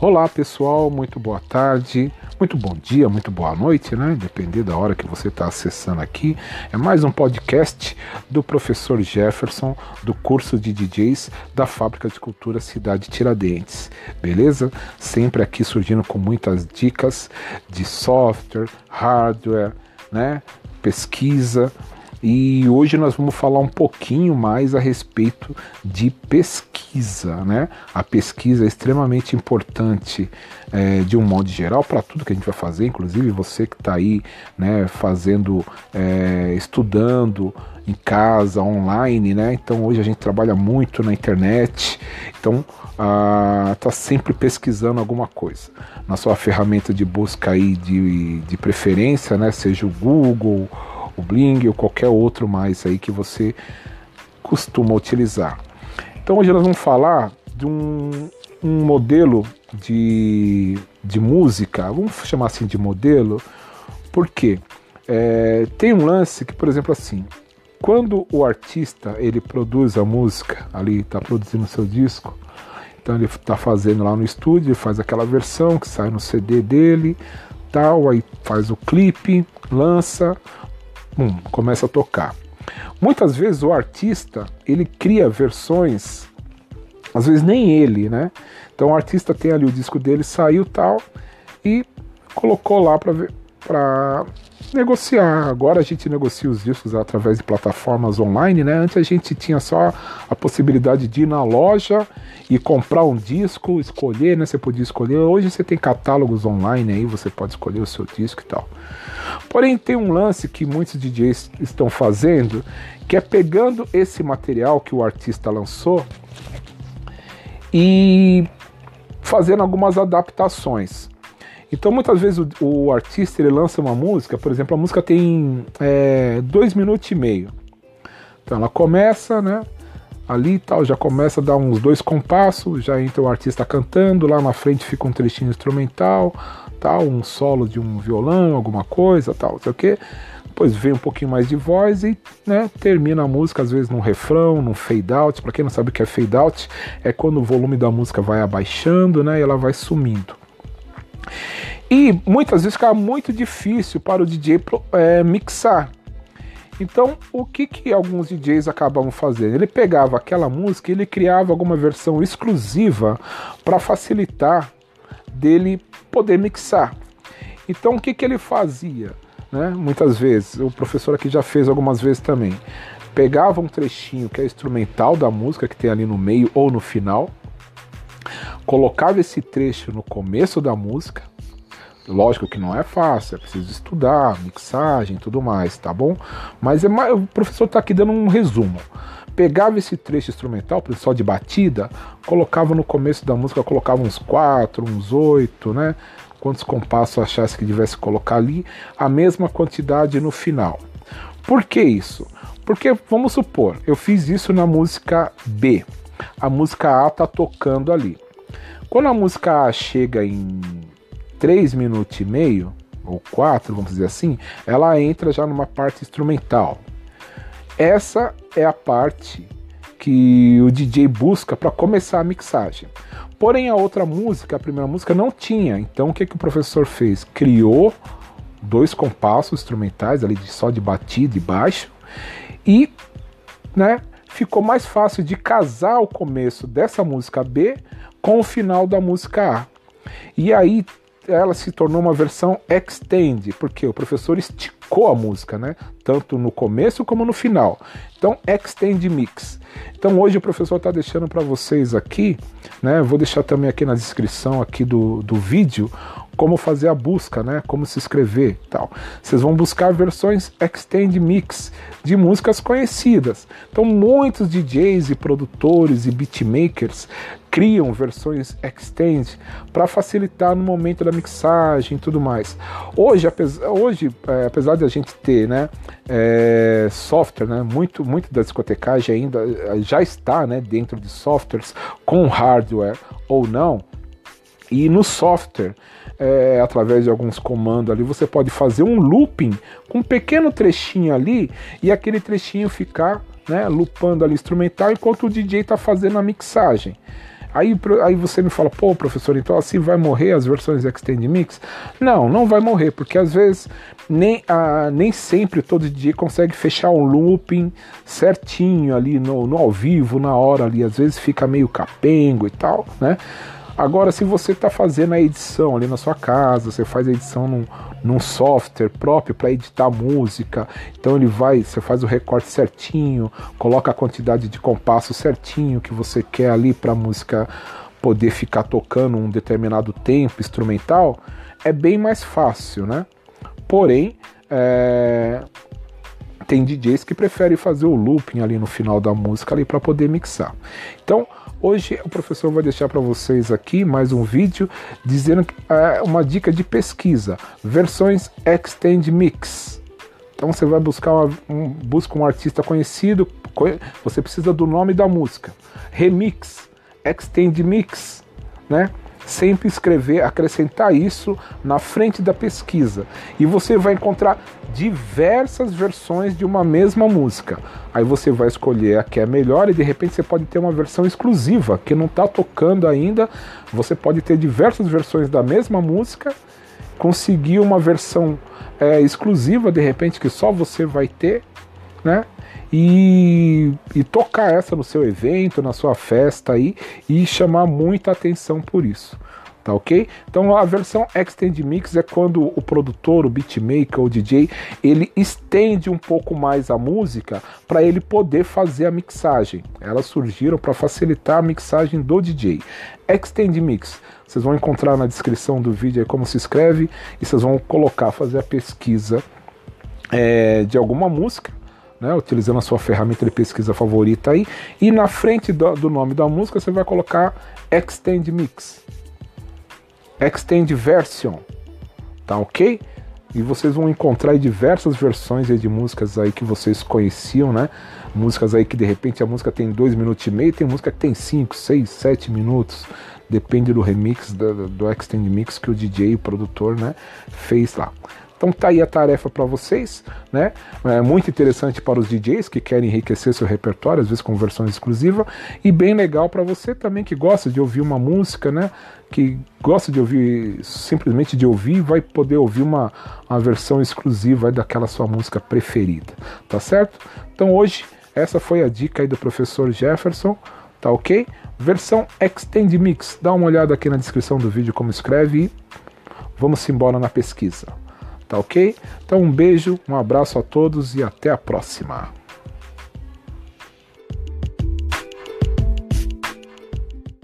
Olá pessoal, muito boa tarde, muito bom dia, muito boa noite, né? Depender da hora que você está acessando aqui. É mais um podcast do professor Jefferson do curso de DJs da Fábrica de Cultura Cidade Tiradentes, beleza? Sempre aqui surgindo com muitas dicas de software, hardware, né? Pesquisa, e hoje nós vamos falar um pouquinho mais a respeito de pesquisa, né? A pesquisa é extremamente importante é, de um modo geral para tudo que a gente vai fazer, inclusive você que está aí, né, fazendo, é, estudando em casa, online, né? Então hoje a gente trabalha muito na internet, então está sempre pesquisando alguma coisa na sua ferramenta de busca aí de, de preferência, né? Seja o Google o Bling ou qualquer outro mais aí que você costuma utilizar. Então hoje nós vamos falar de um, um modelo de, de música, vamos chamar assim de modelo, porque é, tem um lance que, por exemplo, assim, quando o artista ele produz a música, ali está produzindo seu disco, então ele está fazendo lá no estúdio, faz aquela versão que sai no CD dele, tal, aí faz o clipe, lança, Hum, começa a tocar. Muitas vezes o artista ele cria versões, às vezes nem ele, né? Então o artista tem ali o disco dele, saiu tal e colocou lá para negociar. Agora a gente negocia os discos através de plataformas online, né? Antes a gente tinha só a possibilidade de ir na loja e comprar um disco, escolher, né? Você podia escolher. Hoje você tem catálogos online aí, você pode escolher o seu disco e tal. Porém, tem um lance que muitos DJs estão fazendo, que é pegando esse material que o artista lançou e fazendo algumas adaptações. Então, muitas vezes o, o artista ele lança uma música, por exemplo, a música tem é, dois minutos e meio. Então, ela começa, né? Ali tal, já começa a dar uns dois compassos, já entra o artista cantando, lá na frente fica um trechinho instrumental, tal, um solo de um violão, alguma coisa, tal, sei o que. Depois vem um pouquinho mais de voz e né, termina a música, às vezes num refrão, num fade out. Para quem não sabe o que é fade out, é quando o volume da música vai abaixando né, e ela vai sumindo. E muitas vezes fica muito difícil para o DJ é, mixar. Então, o que, que alguns DJs acabavam fazendo? Ele pegava aquela música e ele criava alguma versão exclusiva para facilitar dele poder mixar. Então o que, que ele fazia? Né? Muitas vezes, o professor aqui já fez algumas vezes também. Pegava um trechinho que é instrumental da música que tem ali no meio ou no final, colocava esse trecho no começo da música. Lógico que não é fácil, é preciso estudar, mixagem tudo mais, tá bom? Mas é mais, o professor está aqui dando um resumo pegava esse trecho instrumental, só de batida, colocava no começo da música, colocava uns quatro, uns oito, né? Quantos compassos achasse que devesse colocar ali, a mesma quantidade no final. Por que isso? Porque vamos supor, eu fiz isso na música B. A música A tá tocando ali. Quando a música chega em 3 minutos e meio, ou 4, vamos dizer assim, ela entra já numa parte instrumental. Essa é a parte que o DJ busca para começar a mixagem. Porém, a outra música, a primeira música, não tinha. Então, o que, que o professor fez? Criou dois compassos instrumentais ali só de batida e baixo e, né, ficou mais fácil de casar o começo dessa música B com o final da música A. E aí ela se tornou uma versão extend, porque o professor esticou a música, né? Tanto no começo como no final. Então, extend mix. Então, hoje o professor está deixando para vocês aqui, né? Vou deixar também aqui na descrição aqui do, do vídeo como fazer a busca, né? Como se inscrever, tal. Vocês vão buscar versões extend mix de músicas conhecidas. Então, muitos DJs e produtores e beatmakers criam versões extend para facilitar no momento da mixagem e tudo mais. Hoje, apesar, hoje, é, apesar de a gente ter, né, é, software, né, muito, muito da discotecagem ainda é, já está, né, dentro de softwares com hardware ou não. E no software é, através de alguns comandos ali, você pode fazer um looping com um pequeno trechinho ali e aquele trechinho ficar né, ali instrumental enquanto o DJ está fazendo a mixagem. Aí, aí você me fala, pô, professor, então assim vai morrer as versões Extend Mix? Não, não vai morrer, porque às vezes nem, ah, nem sempre todo DJ consegue fechar um looping certinho ali no, no ao vivo, na hora ali, às vezes fica meio capengo e tal, né? Agora, se você está fazendo a edição ali na sua casa, você faz a edição num, num software próprio para editar música, então ele vai, você faz o recorte certinho, coloca a quantidade de compasso certinho que você quer ali para a música poder ficar tocando um determinado tempo instrumental, é bem mais fácil, né? Porém, é, tem DJs que preferem fazer o looping ali no final da música ali para poder mixar. Então, hoje o professor vai deixar para vocês aqui mais um vídeo dizendo é, uma dica de pesquisa, versões extend mix. Então você vai buscar uma, um, busca um artista conhecido, você precisa do nome da música. Remix, extend mix, né? Sempre escrever, acrescentar isso na frente da pesquisa. E você vai encontrar diversas versões de uma mesma música. Aí você vai escolher a que é melhor e de repente você pode ter uma versão exclusiva que não está tocando ainda. Você pode ter diversas versões da mesma música, conseguir uma versão é, exclusiva de repente que só você vai ter, né? E, e tocar essa no seu evento, na sua festa aí e chamar muita atenção por isso. Tá ok? Então a versão Extend Mix é quando o produtor, o beatmaker, o DJ, ele estende um pouco mais a música para ele poder fazer a mixagem. Elas surgiram para facilitar a mixagem do DJ. Extend Mix, vocês vão encontrar na descrição do vídeo como se escreve e vocês vão colocar, fazer a pesquisa é, de alguma música né, utilizando a sua ferramenta de pesquisa favorita aí, e na frente do, do, nome da música você vai colocar Extend Mix, Extend Version, tá ok? E vocês vão encontrar diversas versões de músicas aí que vocês conheciam, né? Músicas aí que de repente a música tem dois minutos e meio, tem música que tem 5, 6, 7 minutos, depende do remix, do, do Extend Mix que o DJ, o produtor, né, fez lá. Então tá aí a tarefa para vocês, né? É muito interessante para os DJs que querem enriquecer seu repertório, às vezes com versões exclusivas, e bem legal para você também que gosta de ouvir uma música, né? Que gosta de ouvir, simplesmente de ouvir, vai poder ouvir uma, uma versão exclusiva daquela sua música preferida, tá certo? Então hoje essa foi a dica aí do professor Jefferson, tá ok? Versão Extend Mix, dá uma olhada aqui na descrição do vídeo como escreve e vamos embora na pesquisa. Tá ok? Então um beijo, um abraço a todos e até a próxima.